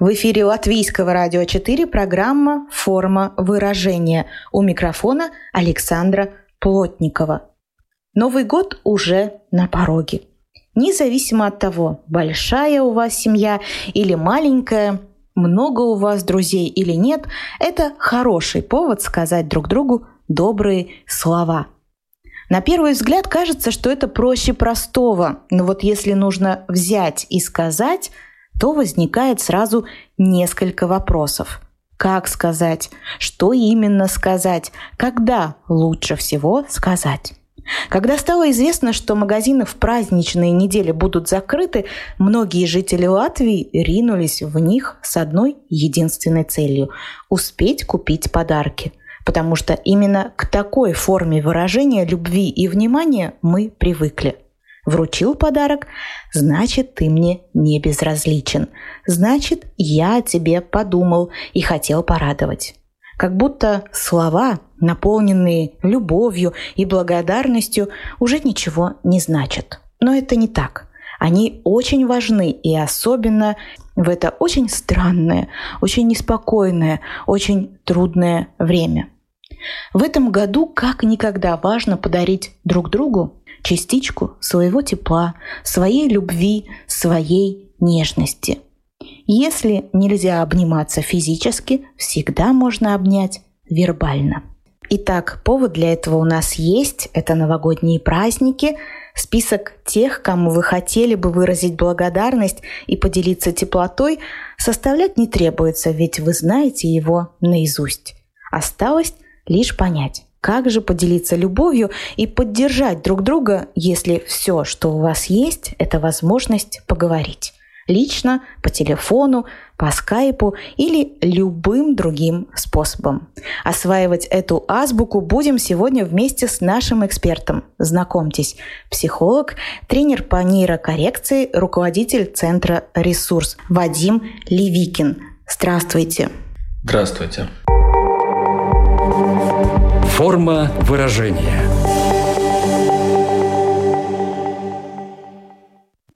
В эфире Латвийского радио 4 программа «Форма выражения». У микрофона Александра Плотникова. Новый год уже на пороге. Независимо от того, большая у вас семья или маленькая, много у вас друзей или нет, это хороший повод сказать друг другу добрые слова. На первый взгляд кажется, что это проще простого, но вот если нужно взять и сказать – то возникает сразу несколько вопросов. Как сказать? Что именно сказать? Когда лучше всего сказать? Когда стало известно, что магазины в праздничные недели будут закрыты, многие жители Латвии ринулись в них с одной единственной целью – успеть купить подарки. Потому что именно к такой форме выражения любви и внимания мы привыкли – Вручил подарок, значит, ты мне не безразличен. Значит, я о тебе подумал и хотел порадовать. Как будто слова, наполненные любовью и благодарностью, уже ничего не значат. Но это не так. Они очень важны и особенно в это очень странное, очень неспокойное, очень трудное время. В этом году как никогда важно подарить друг другу частичку своего тепла, своей любви, своей нежности. Если нельзя обниматься физически, всегда можно обнять вербально. Итак, повод для этого у нас есть. Это новогодние праздники. Список тех, кому вы хотели бы выразить благодарность и поделиться теплотой, составлять не требуется, ведь вы знаете его наизусть. Осталось лишь понять, как же поделиться любовью и поддержать друг друга, если все, что у вас есть, это возможность поговорить? Лично, по телефону, по скайпу или любым другим способом. Осваивать эту азбуку будем сегодня вместе с нашим экспертом. Знакомьтесь, психолог, тренер по нейрокоррекции, руководитель Центра «Ресурс» Вадим Левикин. Здравствуйте. Здравствуйте. Форма выражения.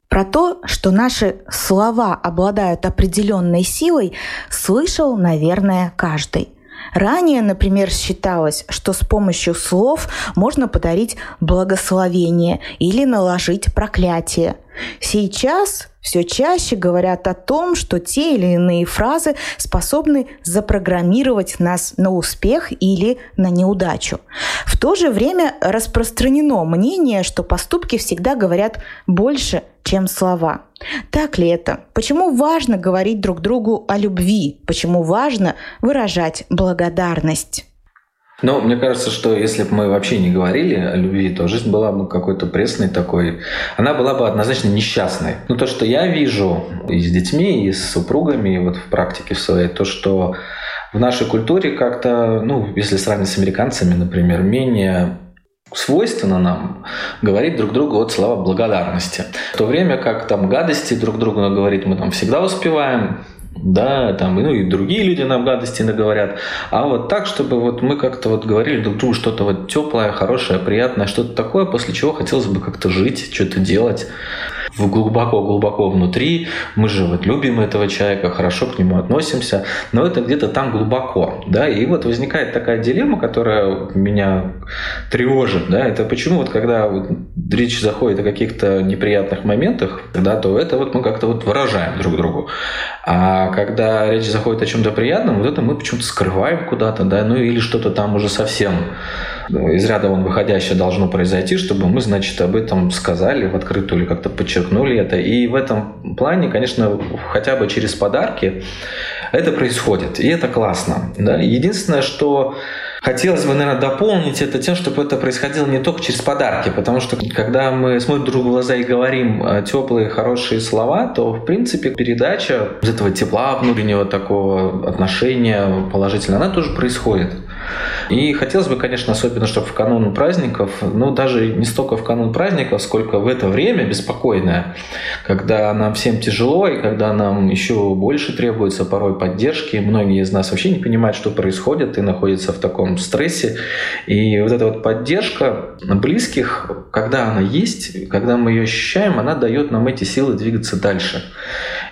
Про то, что наши слова обладают определенной силой, слышал, наверное, каждый. Ранее, например, считалось, что с помощью слов можно подарить благословение или наложить проклятие. Сейчас все чаще говорят о том, что те или иные фразы способны запрограммировать нас на успех или на неудачу. В то же время распространено мнение, что поступки всегда говорят больше, чем слова. Так ли это? Почему важно говорить друг другу о любви? Почему важно выражать благодарность? Ну, мне кажется, что если бы мы вообще не говорили о любви, то жизнь была бы какой-то пресной такой. Она была бы однозначно несчастной. Ну, то, что я вижу и с детьми, и с супругами, и вот в практике своей, то, что в нашей культуре как-то, ну, если сравнить с американцами, например, менее свойственно нам говорить друг другу вот слова благодарности. В то время как там гадости друг другу говорить мы там всегда успеваем, да, там, ну и другие люди нам гадости наговорят. А вот так, чтобы вот мы как-то вот говорили друг другу что-то вот теплое, хорошее, приятное, что-то такое, после чего хотелось бы как-то жить, что-то делать глубоко-глубоко внутри. Мы же вот любим этого человека, хорошо к нему относимся, но это где-то там глубоко, да, и вот возникает такая дилемма, которая меня тревожит, да, это почему вот когда вот речь заходит о каких-то неприятных моментах, да, то это вот мы как-то вот выражаем друг другу. А когда речь заходит о чем-то приятном, вот это мы почему-то скрываем куда-то, да, ну или что-то там уже совсем из ряда вон выходящее должно произойти, чтобы мы, значит, об этом сказали в открытую или как-то подчеркнули это. И в этом плане, конечно, хотя бы через подарки это происходит. И это классно. Да? Единственное, что хотелось бы, наверное, дополнить это тем, чтобы это происходило не только через подарки, потому что когда мы смотрим друг в глаза и говорим э, теплые, хорошие слова, то, в принципе, передача этого тепла внутреннего такого отношения положительного, она тоже происходит. И хотелось бы, конечно, особенно, чтобы в канун праздников, ну даже не столько в канун праздников, сколько в это время беспокойное, когда нам всем тяжело и когда нам еще больше требуется порой поддержки. Многие из нас вообще не понимают, что происходит и находятся в таком стрессе. И вот эта вот поддержка близких, когда она есть, когда мы ее ощущаем, она дает нам эти силы двигаться дальше.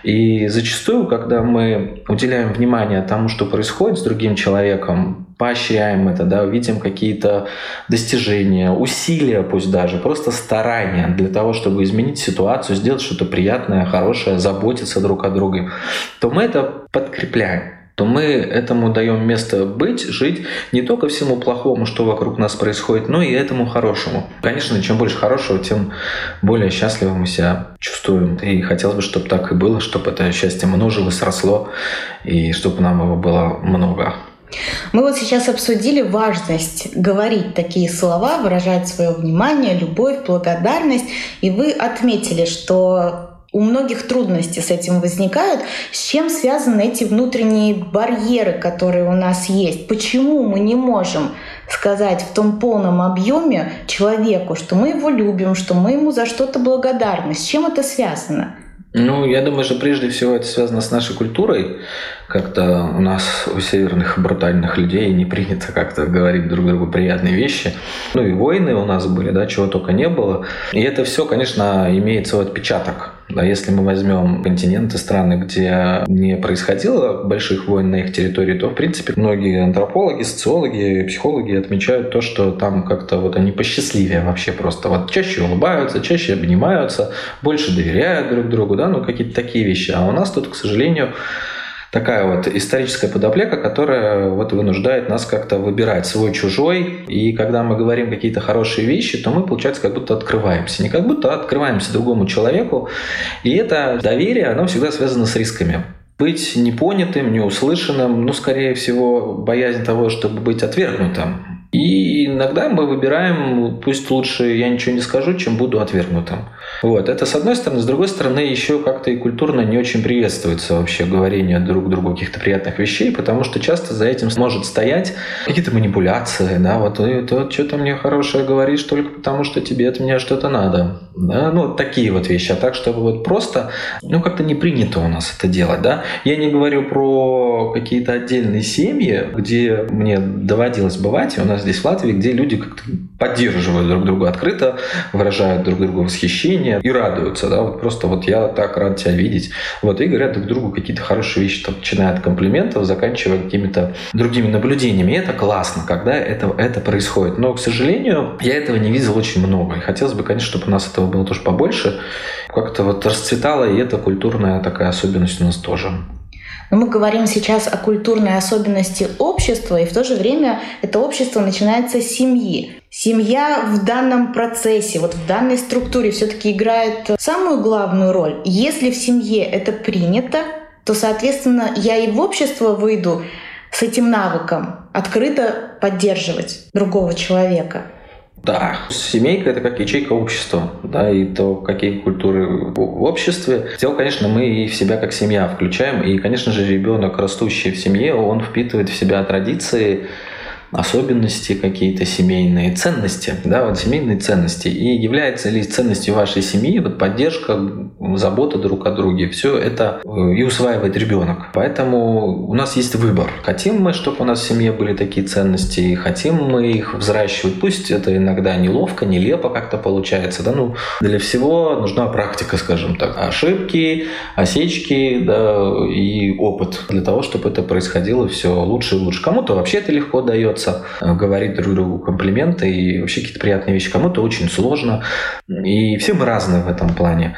И зачастую, когда мы уделяем внимание тому, что происходит с другим человеком, поощряем это, да, видим какие-то достижения, усилия пусть даже, просто старания для того, чтобы изменить ситуацию, сделать что-то приятное, хорошее, заботиться друг о друге, то мы это подкрепляем то мы этому даем место быть, жить не только всему плохому, что вокруг нас происходит, но и этому хорошему. Конечно, чем больше хорошего, тем более счастливо мы себя чувствуем. И хотелось бы, чтобы так и было, чтобы это счастье множилось, росло, и чтобы нам его было много. Мы вот сейчас обсудили важность говорить такие слова, выражать свое внимание, любовь, благодарность. И вы отметили, что у многих трудности с этим возникают. С чем связаны эти внутренние барьеры, которые у нас есть? Почему мы не можем сказать в том полном объеме человеку, что мы его любим, что мы ему за что-то благодарны? С чем это связано? Ну, я думаю, что прежде всего это связано с нашей культурой. Как-то у нас, у северных брутальных людей, не принято как-то говорить друг другу приятные вещи. Ну и войны у нас были, да, чего только не было. И это все, конечно, имеет свой отпечаток. Да, если мы возьмем континенты, страны, где не происходило больших войн на их территории, то, в принципе, многие антропологи, социологи, психологи отмечают то, что там как-то вот они посчастливее вообще просто. Вот чаще улыбаются, чаще обнимаются, больше доверяют друг другу, да, ну какие-то такие вещи. А у нас тут, к сожалению, такая вот историческая подоплека, которая вот вынуждает нас как-то выбирать свой-чужой. И когда мы говорим какие-то хорошие вещи, то мы, получается, как будто открываемся. Не как будто открываемся другому человеку. И это доверие, оно всегда связано с рисками быть непонятым, неуслышанным, ну, скорее всего, боязнь того, чтобы быть отвергнутым. И иногда мы выбираем, пусть лучше я ничего не скажу, чем буду отвергнутым. Вот. Это с одной стороны. С другой стороны, еще как-то и культурно не очень приветствуется вообще говорение друг другу каких-то приятных вещей, потому что часто за этим может стоять какие-то манипуляции. Да? Вот ты, ты что-то мне хорошее говоришь только потому, что тебе от меня что-то надо. Да? Ну, вот такие вот вещи. А так, чтобы вот просто, ну, как-то не принято у нас это делать. Да? Я не говорю про какие-то отдельные семьи, где мне доводилось бывать, и у нас здесь в Латвии, где люди как-то поддерживают друг друга открыто, выражают друг другу восхищение и радуются, да, вот просто вот я так рад тебя видеть, вот, и говорят друг другу какие-то хорошие вещи, там, начиная от комплиментов, заканчивая какими-то другими наблюдениями, и это классно, когда это, это происходит, но, к сожалению, я этого не видел очень много, и хотелось бы, конечно, чтобы у нас этого было тоже побольше, как-то вот расцветала, и это культурная такая особенность у нас тоже. Но мы говорим сейчас о культурной особенности общества, и в то же время это общество начинается с семьи. Семья в данном процессе, вот в данной структуре все-таки играет самую главную роль. Если в семье это принято, то, соответственно, я и в общество выйду с этим навыком открыто поддерживать другого человека. Да, семейка это как ячейка общества, да, и то, какие культуры в обществе. Дело, конечно, мы и в себя как семья включаем, и, конечно же, ребенок, растущий в семье, он впитывает в себя традиции, особенности какие-то семейные, ценности, да, вот семейные ценности. И является ли ценностью вашей семьи вот поддержка, забота друг о друге, все это э, и усваивает ребенок. Поэтому у нас есть выбор. Хотим мы, чтобы у нас в семье были такие ценности, хотим мы их взращивать. Пусть это иногда неловко, нелепо как-то получается, да, ну, для всего нужна практика, скажем так. Ошибки, осечки, да, и опыт для того, чтобы это происходило все лучше и лучше. Кому-то вообще это легко дается, нравится э, говорить друг другу комплименты и вообще какие-то приятные вещи. Кому-то очень сложно. И все мы разные в этом плане.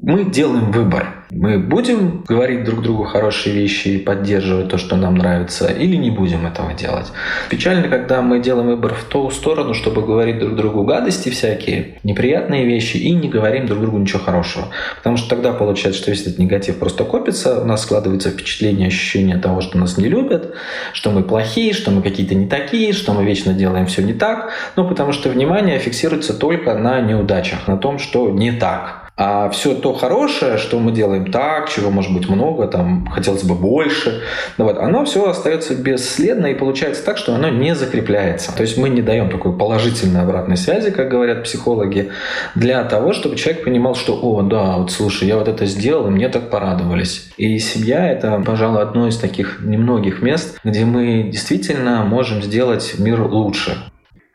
Мы делаем выбор. Мы будем говорить друг другу хорошие вещи и поддерживать то, что нам нравится, или не будем этого делать. Печально, когда мы делаем выбор в ту сторону, чтобы говорить друг другу гадости всякие, неприятные вещи, и не говорим друг другу ничего хорошего. Потому что тогда получается, что весь этот негатив просто копится, у нас складывается впечатление, ощущение того, что нас не любят, что мы плохие, что мы какие-то не такие, что мы вечно делаем все не так. Ну, потому что внимание фиксируется только на неудачах, на том, что не так. А все то хорошее, что мы делаем так, чего может быть много, там хотелось бы больше, ну вот, оно все остается бесследно и получается так, что оно не закрепляется. То есть мы не даем такой положительной обратной связи, как говорят психологи, для того, чтобы человек понимал, что, о, да, вот слушай, я вот это сделал, и мне так порадовались. И семья — это, пожалуй, одно из таких немногих мест, где мы действительно можем сделать мир лучше.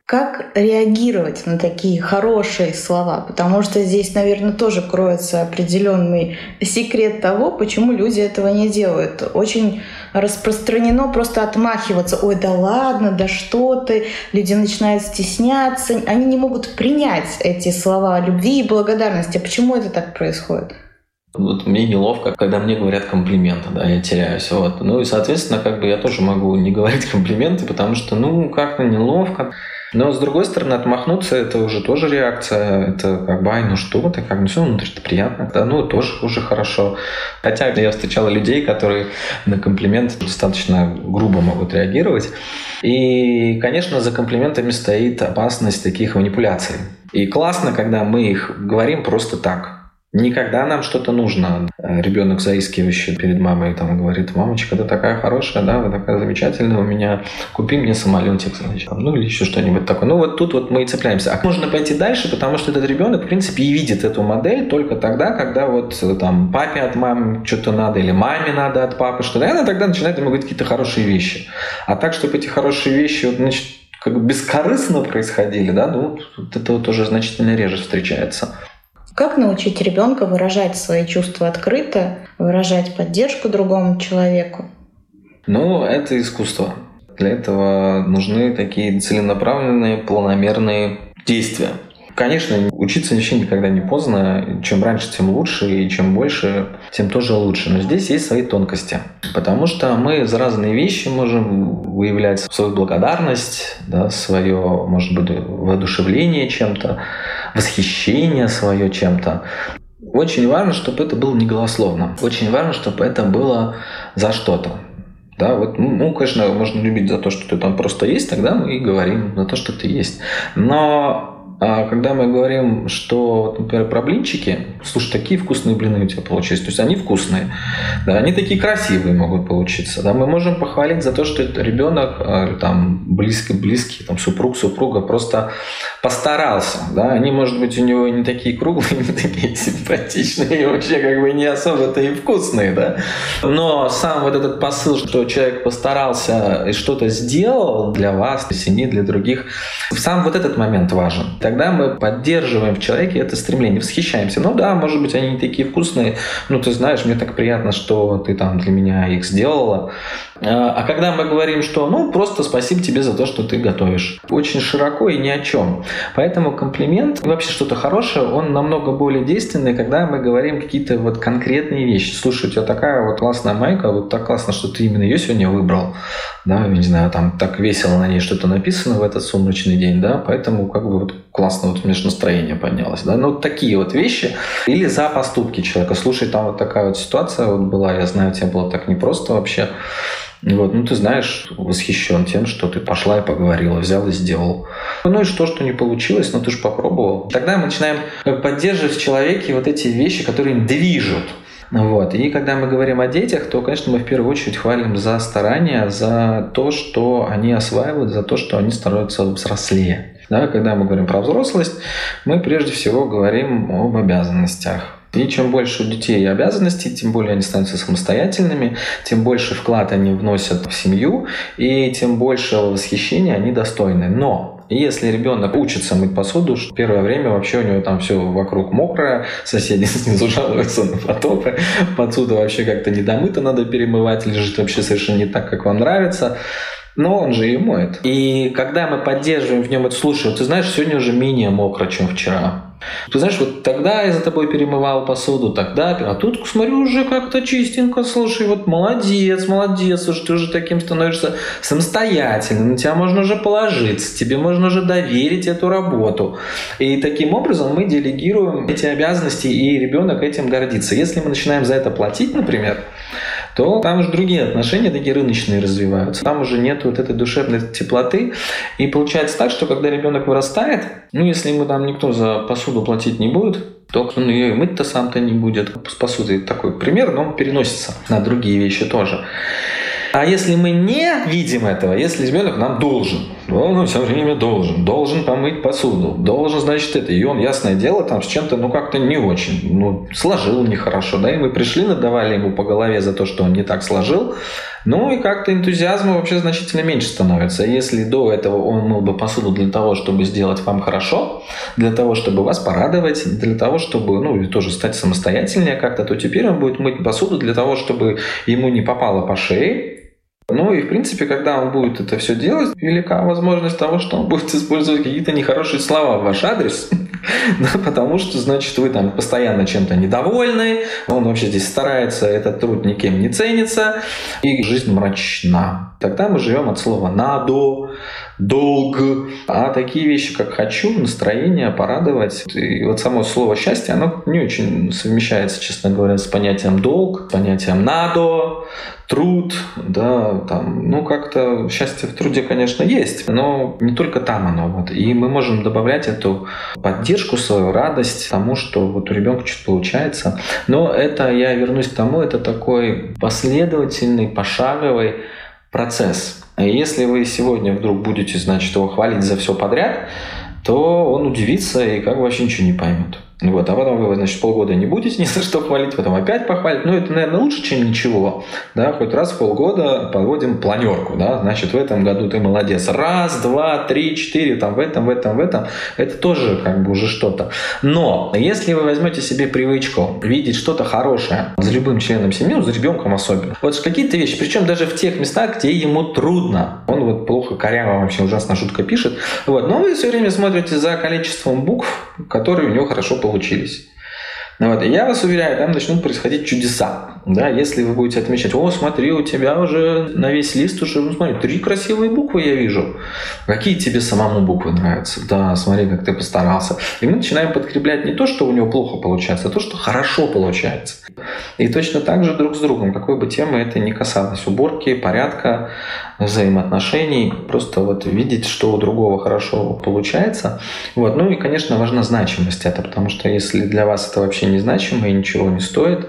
Как реагировать на такие хорошие слова? Потому что здесь, наверное, тоже кроется определенный секрет того, почему люди этого не делают. Очень распространено просто отмахиваться. Ой, да ладно, да что ты. Люди начинают стесняться. Они не могут принять эти слова любви и благодарности. Почему это так происходит? Вот мне неловко, когда мне говорят комплименты, да, я теряюсь. Вот. Ну и, соответственно, как бы я тоже могу не говорить комплименты, потому что, ну, как-то неловко. Но, с другой стороны, отмахнуться – это уже тоже реакция. Это как бы, ай, ну что ты, как, ну все внутри-то приятно. Да, ну, тоже уже хорошо. Хотя я встречала людей, которые на комплимент достаточно грубо могут реагировать. И, конечно, за комплиментами стоит опасность таких манипуляций. И классно, когда мы их говорим просто так. Никогда нам что-то нужно. Ребенок заискивающий перед мамой там говорит, мамочка, ты такая хорошая, да, вы такая замечательная у меня, купи мне самолетик, значит, ну или еще что-нибудь такое. Ну вот тут вот мы и цепляемся. А можно пойти дальше, потому что этот ребенок, в принципе, и видит эту модель только тогда, когда вот там папе от мамы что-то надо, или маме надо от папы что-то, и она тогда начинает ему говорить какие-то хорошие вещи. А так, чтобы эти хорошие вещи, значит, как бы бескорыстно происходили, да, ну, вот это вот уже значительно реже встречается. Как научить ребенка выражать свои чувства открыто, выражать поддержку другому человеку? Ну, это искусство. Для этого нужны такие целенаправленные, планомерные действия. Конечно, учиться вообще никогда не поздно. Чем раньше, тем лучше, и чем больше, тем тоже лучше. Но здесь есть свои тонкости. Потому что мы за разные вещи можем выявлять свою благодарность, да, свое, может быть, воодушевление чем-то восхищение свое чем-то. Очень важно, чтобы это было не голословно. Очень важно, чтобы это было за что-то. Да, вот, ну, конечно, можно любить за то, что ты там просто есть, тогда мы и говорим за то, что ты есть. Но а когда мы говорим, что, например, про блинчики, слушай, такие вкусные блины у тебя получились, то есть они вкусные, да, они такие красивые могут получиться, да, мы можем похвалить за то, что ребенок, а, там, близкий, близкий, там, супруг, супруга просто постарался, да, они, может быть, у него не такие круглые, не такие симпатичные, и вообще как бы не особо-то и вкусные, да, но сам вот этот посыл, что человек постарался и что-то сделал для вас, для семьи, для других, сам вот этот момент важен тогда мы поддерживаем в человеке это стремление, восхищаемся. Ну да, может быть, они не такие вкусные, ну ты знаешь, мне так приятно, что ты там для меня их сделала. А, а когда мы говорим, что ну просто спасибо тебе за то, что ты готовишь. Очень широко и ни о чем. Поэтому комплимент и вообще что-то хорошее, он намного более действенный, когда мы говорим какие-то вот конкретные вещи. Слушай, у тебя такая вот классная майка, вот так классно, что ты именно ее сегодня выбрал. Да, не знаю, там так весело на ней что-то написано в этот сумрачный день, да, поэтому как бы вот классно вот у меня же настроение поднялось, да, ну вот такие вот вещи. Или за поступки человека. Слушай, там вот такая вот ситуация вот была, я знаю, тебе было так непросто вообще. Вот, ну, ты знаешь, восхищен тем, что ты пошла и поговорила, взял и сделал. Ну и что, что не получилось, но ты же попробовал. Тогда мы начинаем поддерживать в человеке вот эти вещи, которые им движут. Вот. И когда мы говорим о детях, то, конечно, мы в первую очередь хвалим за старания, за то, что они осваивают, за то, что они становятся взрослее. Да, когда мы говорим про взрослость, мы прежде всего говорим об обязанностях. И чем больше у детей обязанностей, тем более они становятся самостоятельными, тем больше вклад они вносят в семью, и тем больше восхищения они достойны. Но если ребенок учится мыть посуду, первое время вообще у него там все вокруг мокрое, соседи снизу жалуются на потопы, посуда вообще как-то недомыта, надо перемывать, лежит вообще совершенно не так, как вам нравится. Но он же ее моет. И когда мы поддерживаем в нем это, слушай, ты знаешь, сегодня уже менее мокро, чем вчера Ты знаешь, вот тогда я за тобой перемывал посуду, тогда, а тут, смотрю, уже как-то чистенько, слушай, вот молодец, молодец, слушай, ты уже таким становишься самостоятельным, на тебя можно уже положиться, тебе можно уже доверить эту работу. И таким образом мы делегируем эти обязанности, и ребенок этим гордится. Если мы начинаем за это платить, например, то там уже другие отношения такие рыночные развиваются. Там уже нет вот этой душевной теплоты. И получается так, что когда ребенок вырастает, ну, если ему там никто за посуду платить не будет, то он ее и мыть-то сам-то не будет. С посудой такой пример, но он переносится на другие вещи тоже. А если мы не видим этого, если ребенок нам должен, он все время должен, должен помыть посуду, должен, значит, это, и он, ясное дело, там с чем-то, ну, как-то не очень, ну, сложил нехорошо, да, и мы пришли, надавали ему по голове за то, что он не так сложил, ну и как-то энтузиазма вообще значительно меньше становится. Если до этого он мыл бы посуду для того, чтобы сделать вам хорошо, для того, чтобы вас порадовать, для того, чтобы, ну, и тоже стать самостоятельнее как-то, то теперь он будет мыть посуду для того, чтобы ему не попало по шее, ну и, в принципе, когда он будет это все делать, велика возможность того, что он будет использовать какие-то нехорошие слова в ваш адрес, потому что, значит, вы там постоянно чем-то недовольны, он вообще здесь старается, этот труд никем не ценится, и жизнь мрачна. Тогда мы живем от слова «надо», «долг», а такие вещи, как «хочу», настроение, порадовать. И вот само слово «счастье», оно не очень совмещается, честно говоря, с понятием «долг», с понятием «надо», труд, да, там, ну как-то счастье в труде, конечно, есть, но не только там оно. Вот. И мы можем добавлять эту поддержку, свою радость тому, что вот у ребенка что-то получается. Но это, я вернусь к тому, это такой последовательный, пошаговый процесс. И если вы сегодня вдруг будете, значит, его хвалить за все подряд, то он удивится и как бы вообще ничего не поймет. Вот, а потом вы, значит, полгода не будете ни за что хвалить, потом опять похвалить. Ну, это, наверное, лучше, чем ничего. Да, хоть раз в полгода подводим планерку, да, значит, в этом году ты молодец. Раз, два, три, четыре, там, в этом, в этом, в этом. Это тоже как бы уже что-то. Но если вы возьмете себе привычку видеть что-то хорошее за любым членом семьи, ну, за ребенком особенно, вот какие-то вещи, причем даже в тех местах, где ему трудно. Он вот плохо, коряво вообще ужасно шутка пишет. Вот, но вы все время смотрите за количеством букв, которые у него хорошо получаются получились. Ну вот, и я вас уверяю, там начнут происходить чудеса. Да, если вы будете отмечать, о, смотри, у тебя уже на весь лист уже, ну смотри, три красивые буквы я вижу. Какие тебе самому буквы нравятся? Да, смотри, как ты постарался. И мы начинаем подкреплять не то, что у него плохо получается, а то, что хорошо получается. И точно так же друг с другом, какой бы темы это ни касалось, уборки, порядка, взаимоотношений, просто вот видеть, что у другого хорошо получается. Вот. Ну и, конечно, важна значимость это, потому что если для вас это вообще незначимо и ничего не стоит,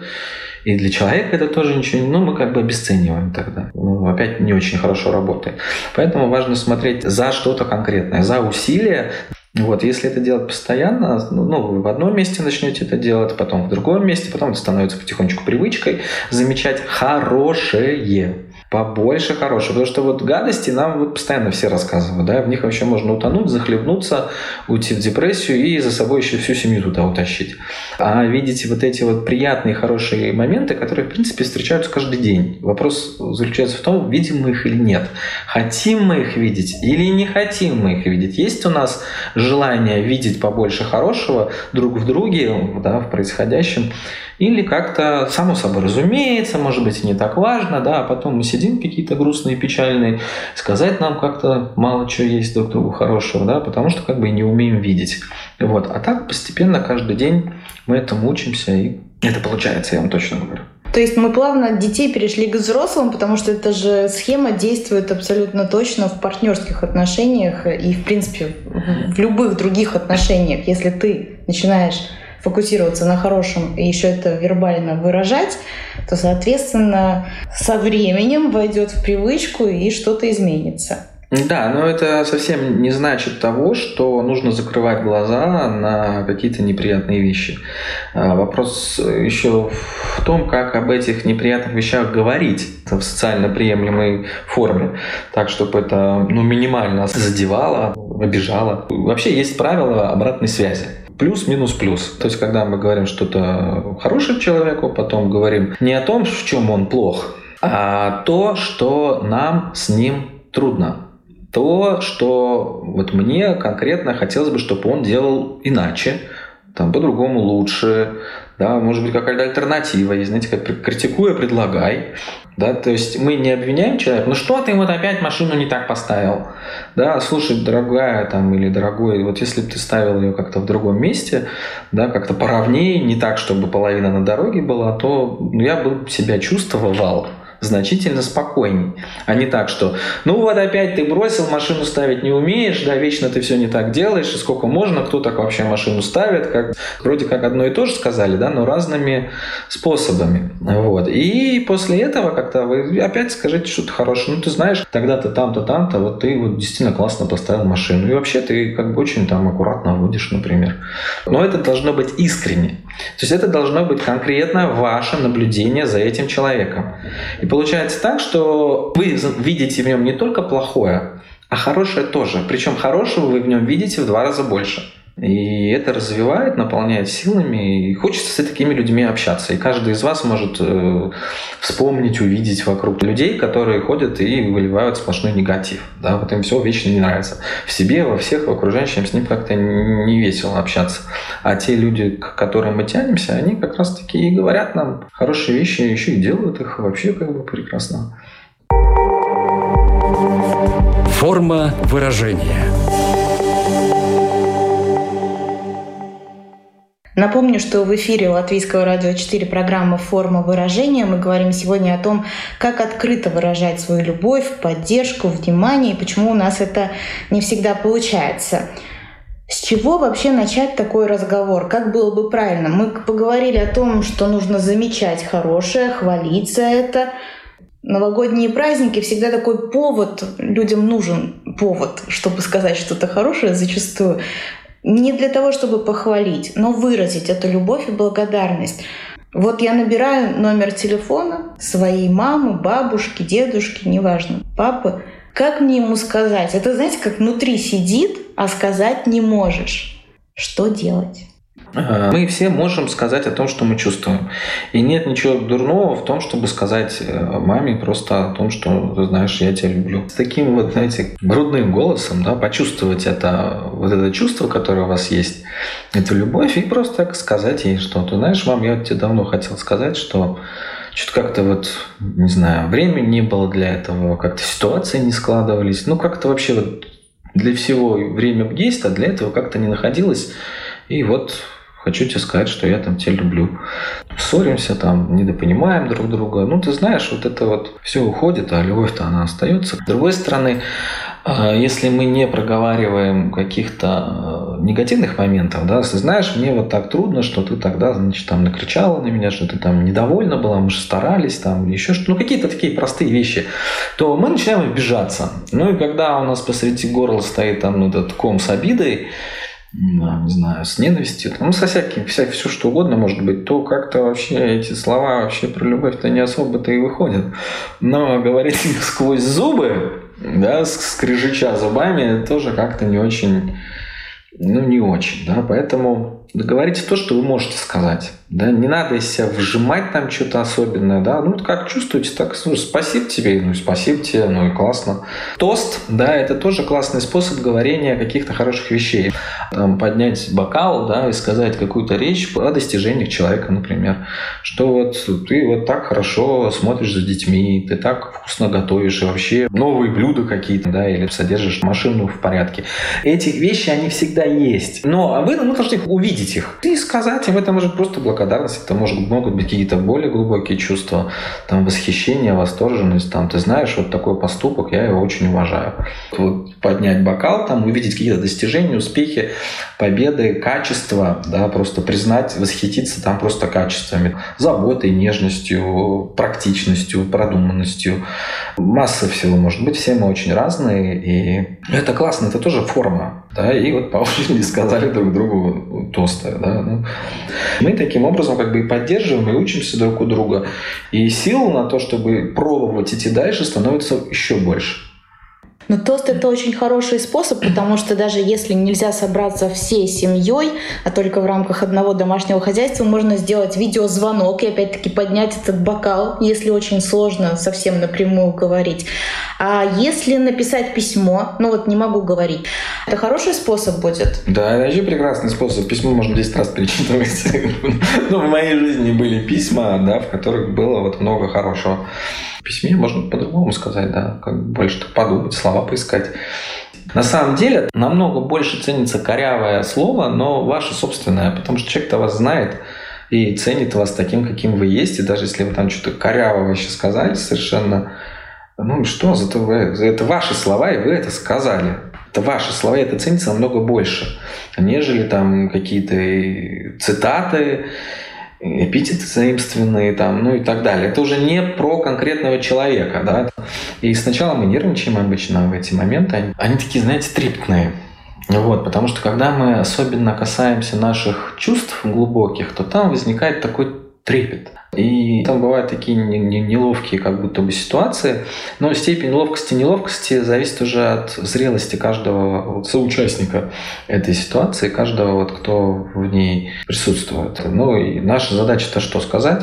и для человека это тоже ничего не... Ну, мы как бы обесцениваем тогда. Ну, опять не очень хорошо работает. Поэтому важно смотреть за что-то конкретное, за усилия. Вот, если это делать постоянно, ну, ну, вы в одном месте начнете это делать, потом в другом месте, потом это становится потихонечку привычкой, замечать хорошее побольше хорошего. Потому что вот гадости нам постоянно все рассказывают, да, в них вообще можно утонуть, захлебнуться, уйти в депрессию и за собой еще всю семью туда утащить. А видите вот эти вот приятные, хорошие моменты, которые, в принципе, встречаются каждый день. Вопрос заключается в том, видим мы их или нет. Хотим мы их видеть или не хотим мы их видеть. Есть у нас желание видеть побольше хорошего друг в друге, да, в происходящем, или как-то само собой разумеется, может быть, не так важно, да, а потом мы сидим какие-то грустные, печальные, сказать нам как-то мало чего есть друг другу хорошего, да, потому что как бы не умеем видеть. Вот. А так постепенно каждый день мы этому учимся, и это получается, я вам точно говорю. То есть мы плавно от детей перешли к взрослым, потому что эта же схема действует абсолютно точно в партнерских отношениях и, в принципе, в любых других отношениях. Если ты начинаешь фокусироваться на хорошем и еще это вербально выражать, то, соответственно, со временем войдет в привычку и что-то изменится. Да, но это совсем не значит того, что нужно закрывать глаза на какие-то неприятные вещи. А, вопрос еще в том, как об этих неприятных вещах говорить в социально приемлемой форме, так, чтобы это ну, минимально задевало, обижало. Вообще есть правило обратной связи плюс, минус, плюс. То есть, когда мы говорим что-то хорошее человеку, потом говорим не о том, в чем он плох, а то, что нам с ним трудно. То, что вот мне конкретно хотелось бы, чтобы он делал иначе, там по-другому лучше, да, может быть, какая-то альтернатива есть, знаете, как критикуя, предлагай, да, то есть мы не обвиняем человека, ну что ты вот опять машину не так поставил, да, слушай, дорогая там или дорогой, вот если бы ты ставил ее как-то в другом месте, да, как-то поровнее, не так, чтобы половина на дороге была, то я бы себя чувствовал значительно спокойней, а не так, что ну вот опять ты бросил, машину ставить не умеешь, да, вечно ты все не так делаешь, и сколько можно, кто так вообще машину ставит, как вроде как одно и то же сказали, да, но разными способами, вот. И после этого как-то вы опять скажите что-то хорошее, ну ты знаешь, тогда-то там-то там-то, вот ты вот действительно классно поставил машину, и вообще ты как бы очень там аккуратно водишь, например. Но это должно быть искренне, то есть это должно быть конкретно ваше наблюдение за этим человеком. И получается так, что вы видите в нем не только плохое, а хорошее тоже. Причем хорошего вы в нем видите в два раза больше. И это развивает, наполняет силами. И хочется с такими людьми общаться. И каждый из вас может э, вспомнить, увидеть вокруг людей, которые ходят и выливают сплошной негатив. Да, вот им все вечно не нравится. В себе, во всех, в окружающем с ним как-то не весело общаться. А те люди, к которым мы тянемся, они как раз таки и говорят нам хорошие вещи, еще и делают их вообще как бы прекрасно. Форма выражения – Напомню, что в эфире Латвийского радио 4 программа «Форма выражения». Мы говорим сегодня о том, как открыто выражать свою любовь, поддержку, внимание и почему у нас это не всегда получается. С чего вообще начать такой разговор? Как было бы правильно? Мы поговорили о том, что нужно замечать хорошее, хвалиться это. Новогодние праздники всегда такой повод, людям нужен повод, чтобы сказать что-то хорошее зачастую не для того, чтобы похвалить, но выразить эту любовь и благодарность. Вот я набираю номер телефона своей мамы, бабушки, дедушки, неважно, папы. Как мне ему сказать? Это, знаете, как внутри сидит, а сказать не можешь. Что делать? Мы все можем сказать о том, что мы чувствуем. И нет ничего дурного в том, чтобы сказать э, маме просто о том, что, ты знаешь, я тебя люблю. С таким вот, знаете, грудным голосом, да, почувствовать это, вот это чувство, которое у вас есть, эту любовь, и просто так сказать ей, что, ты знаешь, мам, я тебе давно хотел сказать, что что-то как-то вот, не знаю, времени не было для этого, как-то ситуации не складывались. Ну, как-то вообще вот для всего время есть, а для этого как-то не находилось. И вот хочу тебе сказать, что я там тебя люблю. Ссоримся там, недопонимаем друг друга. Ну, ты знаешь, вот это вот все уходит, а любовь-то она остается. С другой стороны, а, если мы не проговариваем каких-то а, негативных моментов, да, если знаешь, мне вот так трудно, что ты тогда, значит, там накричала на меня, что ты там недовольна была, мы же старались, там, еще что-то, ну, какие-то такие простые вещи, то мы начинаем обижаться. Ну, и когда у нас посреди горла стоит там этот ком с обидой, не знаю, с ненавистью, ну, со всяким, всяким, все что угодно может быть, то как-то вообще эти слова вообще про любовь-то не особо-то и выходят. Но говорить их сквозь зубы, да, скрежеча зубами, тоже как-то не очень, ну, не очень, да, поэтому говорите то, что вы можете сказать. Да? Не надо из себя вжимать там что-то особенное. Да? Ну, как чувствуете, так ну, спасибо тебе, ну, спасибо тебе, ну и классно. Тост, да, это тоже классный способ говорения каких-то хороших вещей. Там, поднять бокал, да, и сказать какую-то речь о достижениях человека, например. Что вот ты вот так хорошо смотришь за детьми, ты так вкусно готовишь, и вообще новые блюда какие-то, да, или содержишь машину в порядке. Эти вещи, они всегда есть. Но вы, ну, должны увидеть их и сказать им. Это может просто благодарность, это может, могут быть какие-то более глубокие чувства, там восхищение, восторженность, там ты знаешь, вот такой поступок, я его очень уважаю. Вот поднять бокал, там увидеть какие-то достижения, успехи, победы, качества, да, просто признать, восхититься там просто качествами, заботой, нежностью, практичностью, продуманностью. Масса всего может быть, все мы очень разные, и это классно, это тоже форма да, и вот по очереди сказали друг другу тосты, да. Ну. Мы таким образом как бы и поддерживаем, и учимся друг у друга, и сил на то, чтобы пробовать идти дальше, становится еще больше. Но тост это очень хороший способ, потому что даже если нельзя собраться всей семьей, а только в рамках одного домашнего хозяйства, можно сделать видеозвонок и опять-таки поднять этот бокал, если очень сложно совсем напрямую говорить. А если написать письмо, ну вот не могу говорить, это хороший способ будет? Да, это вообще прекрасный способ. Письмо можно 10 раз перечитывать. Ну, в моей жизни были письма, да, в которых было вот много хорошего. В письме можно по-другому сказать, да, как больше подумать, слова поискать. На самом деле намного больше ценится корявое слово, но ваше собственное, потому что человек-то вас знает и ценит вас таким, каким вы есть, и даже если вы там что-то корявое вообще сказали совершенно, ну что, зато вы, это ваши слова, и вы это сказали. Это ваши слова, это ценится намного больше, нежели там какие-то цитаты эпитеты заимственные, там, ну и так далее. Это уже не про конкретного человека, да. И сначала мы нервничаем обычно в эти моменты. Они, они такие, знаете, трепетные. Вот, потому что когда мы особенно касаемся наших чувств глубоких, то там возникает такой трепет. И там бывают такие неловкие как будто бы ситуации, но степень ловкости и неловкости зависит уже от зрелости каждого вот, соучастника этой ситуации, каждого, вот, кто в ней присутствует. Ну и наша задача-то что сказать?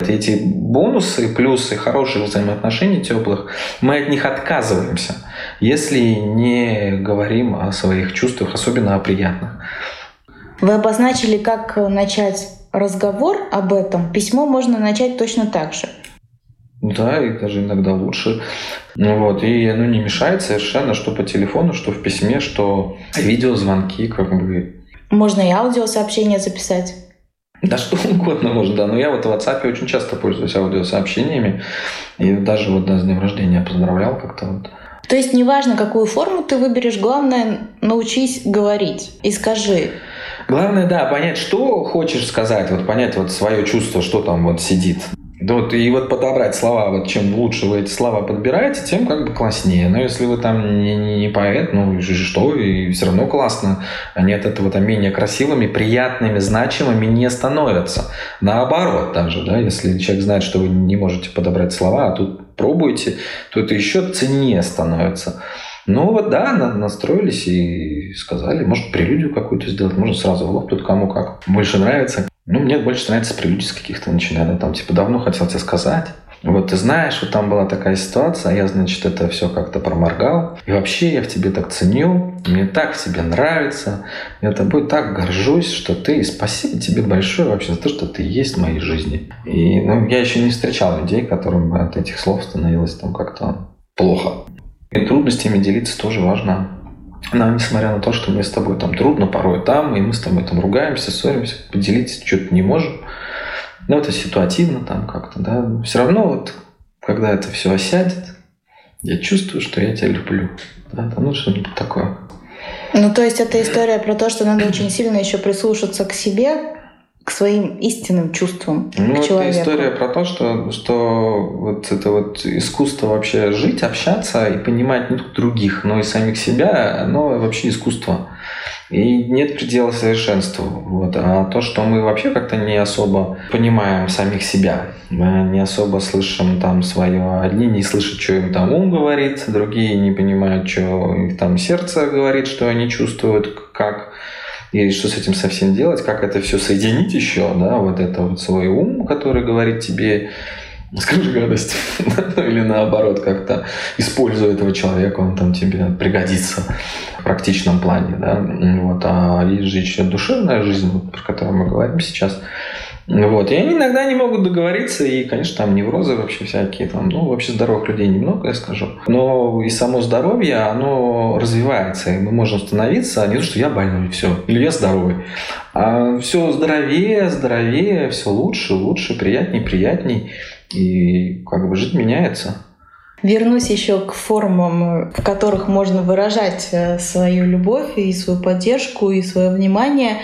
Эти бонусы, плюсы хороших взаимоотношений теплых, мы от них отказываемся, если не говорим о своих чувствах, особенно о приятных. Вы обозначили, как начать разговор об этом, письмо можно начать точно так же. Да, и даже иногда лучше. Ну вот, и оно не мешает совершенно, что по телефону, что в письме, что видеозвонки, как бы. Можно и аудиосообщение записать. Да что угодно можно, да. Но я вот в WhatsApp очень часто пользуюсь аудиосообщениями. И даже вот да, с днем рождения поздравлял как-то вот. То есть неважно, какую форму ты выберешь, главное научись говорить и скажи. Главное, да, понять, что хочешь сказать, вот понять вот свое чувство, что там вот сидит. Да вот, и вот подобрать слова, вот чем лучше вы эти слова подбираете, тем как бы класснее. Но если вы там не, не, не поэт, ну что, и все равно классно. Они от этого там менее красивыми, приятными, значимыми не становятся. Наоборот даже, да, если человек знает, что вы не можете подобрать слова, а тут пробуете, то это еще ценнее становится. Ну вот да, настроились и сказали, может прелюдию какую-то сделать, можно сразу в лоб, тут кому как больше нравится. Ну, мне больше нравится прелюдии с каких-то начинать, да, там типа давно хотел тебе сказать. Вот ты знаешь, вот там была такая ситуация, а я, значит, это все как-то проморгал. И вообще я в тебе так ценю, мне так в тебе нравится, я тобой так горжусь, что ты, и спасибо тебе большое вообще за то, что ты есть в моей жизни. И ну, я еще не встречал людей, которым от этих слов становилось там как-то плохо. И трудностями делиться тоже важно. Но несмотря на то, что мне с тобой там трудно порой там, и мы с тобой там ругаемся, ссоримся, поделиться что-то не можем. Но это ситуативно там как-то, да. Все равно вот, когда это все осядет, я чувствую, что я тебя люблю. Да, ну что-нибудь такое. Ну, то есть это история про то, что надо очень сильно еще прислушаться к себе, к своим истинным чувствам ну, к это человеку. история про то, что, что вот это вот искусство вообще жить, общаться и понимать не только других, но и самих себя, оно вообще искусство. И нет предела совершенству. Вот. А то, что мы вообще как-то не особо понимаем самих себя, не особо слышим там свое. Одни не слышат, что им там ум говорит, другие не понимают, что их там сердце говорит, что они чувствуют, как и что с этим совсем делать, как это все соединить еще, да, вот это вот свой ум, который говорит тебе, скажи гадость, ну, или наоборот, как-то используя этого человека, он там тебе пригодится в практичном плане, да, вот, а есть же еще душевная жизнь, про которую мы говорим сейчас, вот. И они иногда не могут договориться, и, конечно, там неврозы вообще всякие, там, ну, вообще здоровых людей немного, я скажу. Но и само здоровье, оно развивается, и мы можем становиться, а не то, что я больной, все, или я здоровый. А все здоровее, здоровее, все лучше, лучше, приятней, приятней, и как бы жизнь меняется. Вернусь еще к формам, в которых можно выражать э, свою любовь и свою поддержку и свое внимание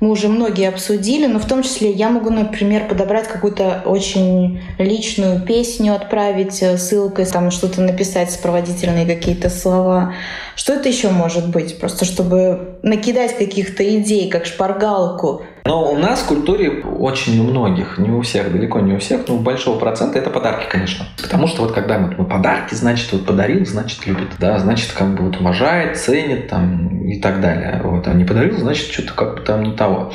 мы уже многие обсудили, но в том числе я могу, например, подобрать какую-то очень личную песню, отправить э, ссылкой, там что-то написать, сопроводительные какие-то слова. Что это еще может быть? Просто чтобы накидать каких-то идей, как шпаргалку Но у нас в культуре очень у многих, не у всех, далеко не у всех, но у большого процента это подарки, конечно. Потому что вот когда мы, мы подарки, значит, вот подарил, значит, любит, да, значит, как бы вот уважает, ценит там и так далее. Вот, а не подарил, значит, что-то как бы там не того.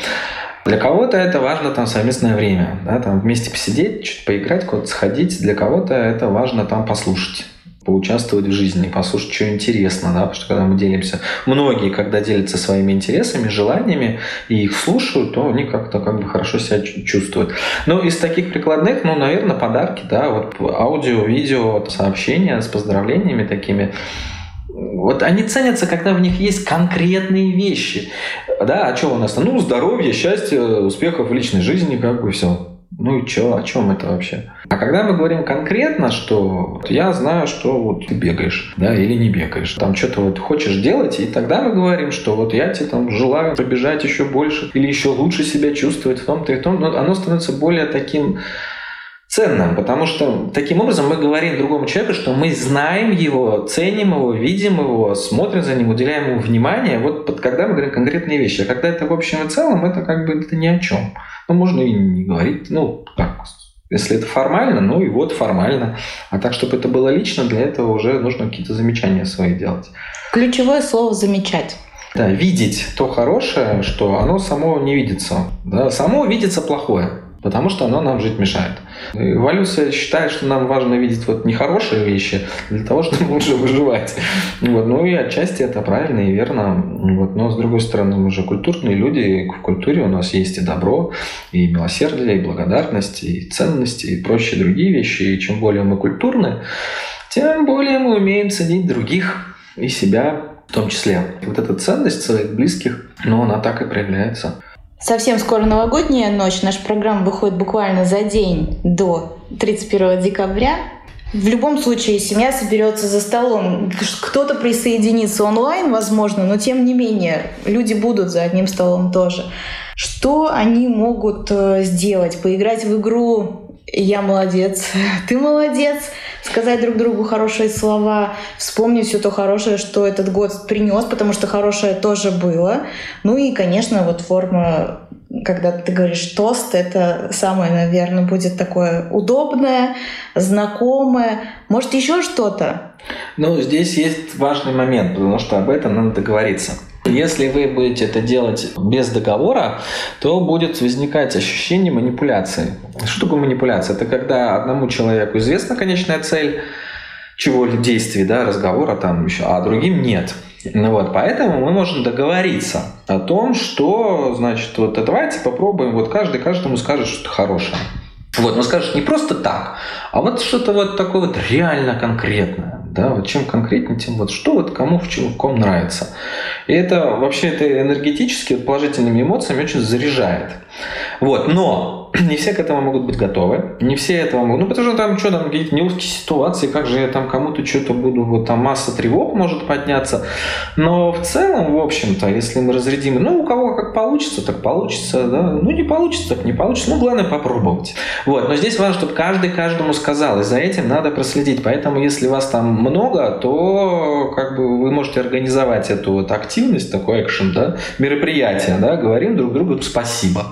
Для кого-то это важно там совместное время, да, там вместе посидеть, что-то поиграть, куда-то сходить. Для кого-то это важно там послушать поучаствовать в жизни, послушать, что интересно, да, потому что когда мы делимся, многие, когда делятся своими интересами, желаниями и их слушают, то они как-то как бы хорошо себя чувствуют. Ну, из таких прикладных, ну, наверное, подарки, да, вот аудио, видео, сообщения с поздравлениями такими, вот они ценятся, когда в них есть конкретные вещи. Да, а что у нас? Ну, здоровье, счастье, успехов в личной жизни, как бы все. Ну и что, о чем это вообще? А когда мы говорим конкретно, что я знаю, что вот ты бегаешь, да, или не бегаешь, там что-то вот хочешь делать, и тогда мы говорим, что вот я тебе там желаю побежать еще больше или еще лучше себя чувствовать в том-то и в том, но оно становится более таким ценным, потому что таким образом мы говорим другому человеку, что мы знаем его, ценим его, видим его, смотрим за ним, уделяем ему внимание. Вот когда мы говорим конкретные вещи, а когда это в общем и целом, это как бы это ни о чем. Ну, можно и не говорить, ну, так, если это формально, ну и вот формально. А так, чтобы это было лично, для этого уже нужно какие-то замечания свои делать. Ключевое слово «замечать». Да, видеть то хорошее, что оно само не видится. Да, само видится плохое потому что оно нам жить мешает. Эволюция считает, что нам важно видеть вот нехорошие вещи для того, чтобы лучше выживать. Вот. Ну и отчасти это правильно и верно. Вот. Но с другой стороны, мы же культурные люди, в культуре у нас есть и добро, и милосердие, и благодарность, и ценности, и прочие другие вещи. И чем более мы культурны, тем более мы умеем ценить других и себя в том числе. Вот эта ценность своих близких, ну, она так и проявляется. Совсем скоро новогодняя ночь. Наша программа выходит буквально за день до 31 декабря. В любом случае, семья соберется за столом. Кто-то присоединится онлайн, возможно, но тем не менее, люди будут за одним столом тоже. Что они могут э, сделать? Поиграть в игру я молодец, ты молодец, сказать друг другу хорошие слова, вспомнить все то хорошее, что этот год принес, потому что хорошее тоже было. Ну и, конечно, вот форма когда ты говоришь тост, это самое, наверное, будет такое удобное, знакомое. Может, еще что-то? Ну, здесь есть важный момент, потому что об этом надо договориться. Если вы будете это делать без договора, то будет возникать ощущение манипуляции. Что такое манипуляция? Это когда одному человеку известна конечная цель чего действий, да, разговора там еще, а другим нет. Ну вот, поэтому мы можем договориться о том, что, значит, вот давайте попробуем, вот каждый каждому скажет что-то хорошее. Вот, но скажет не просто так, а вот что-то вот такое вот реально конкретное. Да, вот чем конкретнее, тем вот что вот кому в чем в ком нравится. И это вообще это энергетически положительными эмоциями очень заряжает. Вот, но не все к этому могут быть готовы, не все этого могут, ну потому что там что там какие-то неловкие ситуации, как же я там кому-то что-то буду, вот там масса тревог может подняться, но в целом, в общем-то, если мы разрядим, ну у кого как получится, так получится, да, ну не получится, так не получится, ну главное попробовать. Вот, но здесь важно, чтобы каждый каждому сказал, и за этим надо проследить, поэтому если вас там много, то как бы вы можете организовать эту вот активность, такой экшен, да, мероприятие, да, говорим друг другу спасибо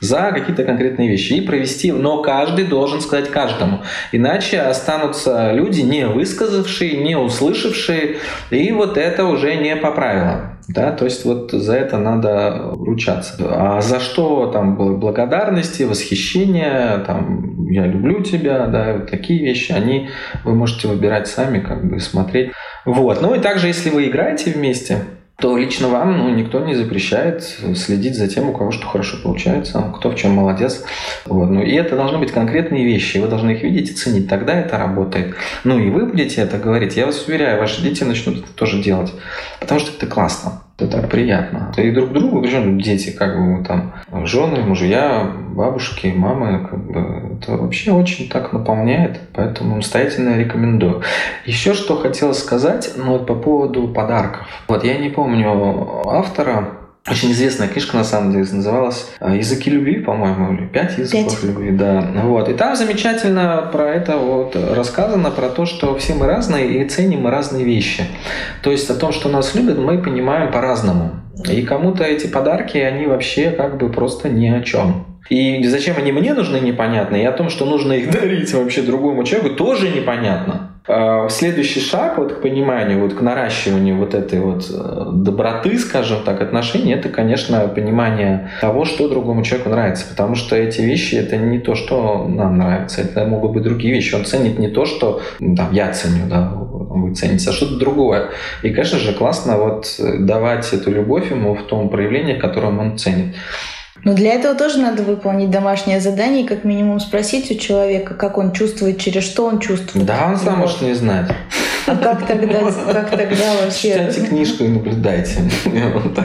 за какие-то конкретные вещи и провести, но каждый должен сказать каждому. Иначе останутся люди, не высказавшие, не услышавшие, и вот это уже не по правилам. Да, то есть вот за это надо ручаться. А за что там благодарности, восхищения, там я люблю тебя, да, вот такие вещи, они вы можете выбирать сами, как бы смотреть. Вот. Ну и также, если вы играете вместе, то лично вам ну, никто не запрещает следить за тем, у кого что хорошо получается, кто в чем молодец. Вот. Ну, и это должны быть конкретные вещи, вы должны их видеть и ценить, тогда это работает. Ну и вы будете это говорить, я вас уверяю, ваши дети начнут это тоже делать, потому что это классно. Это так приятно. И друг другу, причем дети, как бы там, жены, мужья, бабушки, мамы, как бы, это вообще очень так наполняет, поэтому настоятельно рекомендую. Еще что хотел сказать, ну вот по поводу подарков. Вот я не помню автора, очень известная книжка, на самом деле, называлась э, «Языки любви», по-моему, или «Пять языков Пять. любви», да. Вот. И там замечательно про это вот рассказано, про то, что все мы разные и ценим мы разные вещи. То есть о том, что нас любят, мы понимаем по-разному. И кому-то эти подарки, они вообще как бы просто ни о чем. И зачем они мне нужны, непонятно. И о том, что нужно их дарить вообще другому человеку, тоже непонятно. А, следующий шаг вот к пониманию, вот к наращиванию вот этой вот э, доброты, скажем так, отношений, это, конечно, понимание того, что другому человеку нравится. Потому что эти вещи, это не то, что нам нравится, это могут быть другие вещи. Он ценит не то, что там, я ценю, да, вы цените, а что-то другое. И, конечно же, классно вот давать эту любовь ему в том проявлении, которым он ценит. Но для этого тоже надо выполнить домашнее задание и как минимум спросить у человека, как он чувствует, через что он чувствует. Да, он сам может не знать. А как тогда, как тогда вообще? Читайте книжку и наблюдайте.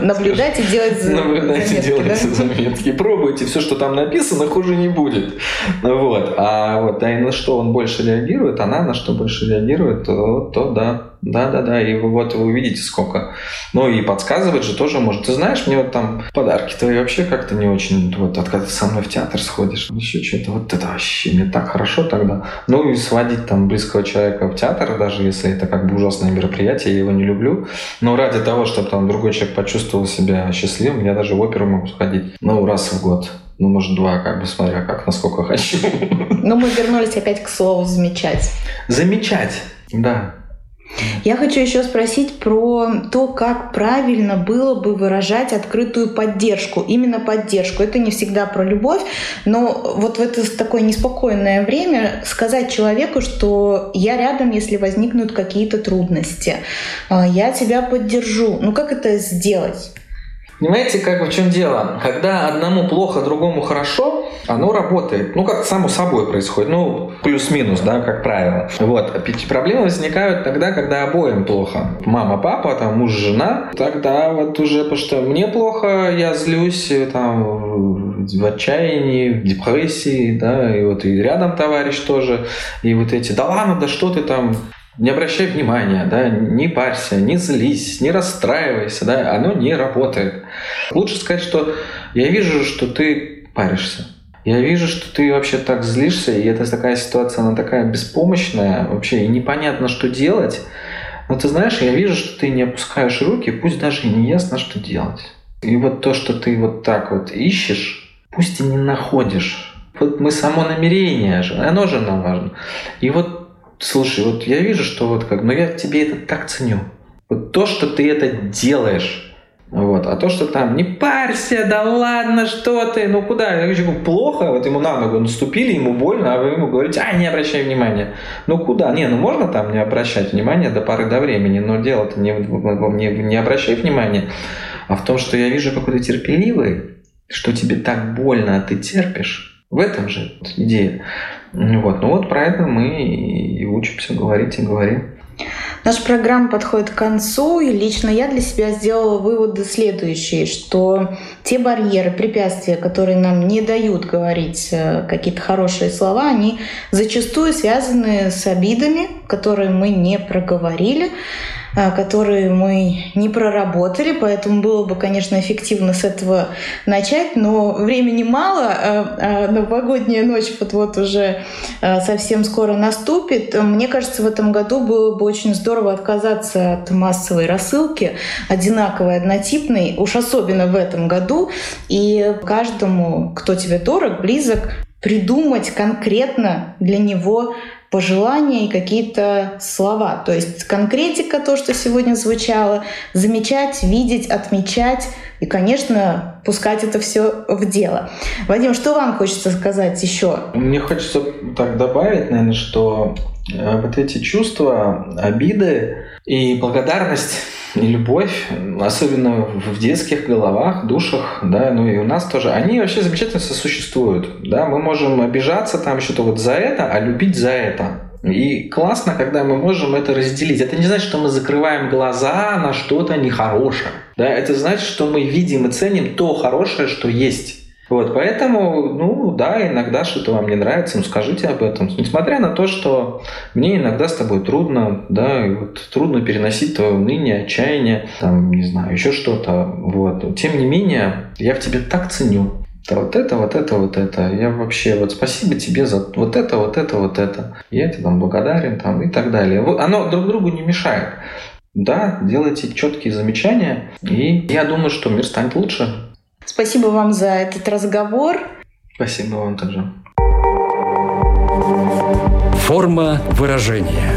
Наблюдайте, делайте Наблюдайте, заметки, делайте да? заметки. Пробуйте все, что там написано, хуже не будет. Вот. А вот, а на что он больше реагирует, она на что больше реагирует, то, то да, да, да, да, и вот вы увидите сколько. Ну и подсказывать же тоже может. Ты знаешь, мне вот там подарки твои вообще как-то не очень, вот от когда ты со мной в театр сходишь, еще что-то, вот это вообще мне так хорошо тогда. Ну и сводить там близкого человека в театр, даже если это как бы ужасное мероприятие, я его не люблю. Но ради того, чтобы там другой человек почувствовал себя счастливым, я даже в оперу могу сходить, ну, раз в год. Ну, может, два, как бы, смотря как, насколько хочу. Но мы вернулись опять к слову «замечать». Замечать, да. Я хочу еще спросить про то, как правильно было бы выражать открытую поддержку. Именно поддержку. Это не всегда про любовь, но вот в это такое неспокойное время сказать человеку, что я рядом, если возникнут какие-то трудности. А, я тебя поддержу. Ну как это сделать? Понимаете, как в чем дело? Когда одному плохо, другому хорошо, оно работает. Ну, как само собой происходит. Ну, плюс-минус, да, как правило. Вот. Проблемы возникают тогда, когда обоим плохо. Мама, папа, там, муж, жена. Тогда вот уже, потому что мне плохо, я злюсь, там, в отчаянии, в депрессии, да, и вот и рядом товарищ тоже. И вот эти, да ладно, да что ты там, не обращай внимания, да, не парься, не злись, не расстраивайся, да, оно не работает. Лучше сказать, что я вижу, что ты паришься. Я вижу, что ты вообще так злишься, и это такая ситуация, она такая беспомощная вообще, и непонятно, что делать. Но ты знаешь, я вижу, что ты не опускаешь руки, пусть даже и не ясно, что делать. И вот то, что ты вот так вот ищешь, пусть и не находишь. Вот мы само намерение же, оно же нам важно. И вот слушай, вот я вижу, что вот как, но я тебе это так ценю. Вот то, что ты это делаешь, вот. А то, что там не парься, да ладно, что ты, ну куда, ему плохо, вот ему на ногу наступили, ему больно, а вы ему говорите, а, не обращай внимания. Ну куда? Не, ну можно там не обращать внимания до поры до времени, но дело-то не, не, не обращай внимания, а в том, что я вижу, какой ты терпеливый, что тебе так больно, а ты терпишь. В этом же идея. Вот. Ну вот про это мы и учимся говорить и говорим. Наша программа подходит к концу, и лично я для себя сделала выводы следующие, что те барьеры, препятствия, которые нам не дают говорить э, какие-то хорошие слова, они зачастую связаны с обидами, которые мы не проговорили, которые мы не проработали, поэтому было бы, конечно, эффективно с этого начать, но времени мало, а, а новогодняя ночь вот-вот уже совсем скоро наступит. Мне кажется, в этом году было бы очень здорово отказаться от массовой рассылки, одинаковой, однотипной, уж особенно в этом году, и каждому, кто тебе дорог, близок, придумать конкретно для него пожелания и какие-то слова. То есть конкретика, то, что сегодня звучало, замечать, видеть, отмечать и, конечно, пускать это все в дело. Вадим, что вам хочется сказать еще? Мне хочется так добавить, наверное, что э, вот эти чувства, обиды и благодарность и любовь, особенно в детских головах, душах, да, ну и у нас тоже, они вообще замечательно сосуществуют. Да? Мы можем обижаться там что-то вот за это, а любить за это. И классно, когда мы можем это разделить. Это не значит, что мы закрываем глаза на что-то нехорошее. Да? Это значит, что мы видим и ценим то хорошее, что есть. Вот, поэтому, ну да, иногда что-то вам не нравится, ну скажите об этом. Несмотря на то, что мне иногда с тобой трудно, да, и вот трудно переносить твое уныние, отчаяние, там, не знаю, еще что-то. Вот. Тем не менее, я в тебе так ценю. Да, вот это, вот это, вот это. Я вообще, вот спасибо тебе за вот это, вот это, вот это. Я тебе там благодарен там, и так далее. Оно друг другу не мешает. Да, делайте четкие замечания, и я думаю, что мир станет лучше. Спасибо вам за этот разговор. Спасибо вам также. Форма выражения.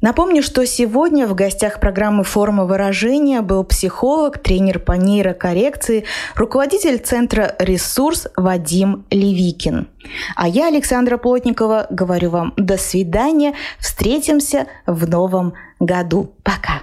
Напомню, что сегодня в гостях программы «Форма выражения» был психолог, тренер по нейрокоррекции, руководитель Центра «Ресурс» Вадим Левикин. А я, Александра Плотникова, говорю вам до свидания. Встретимся в новом году. Пока.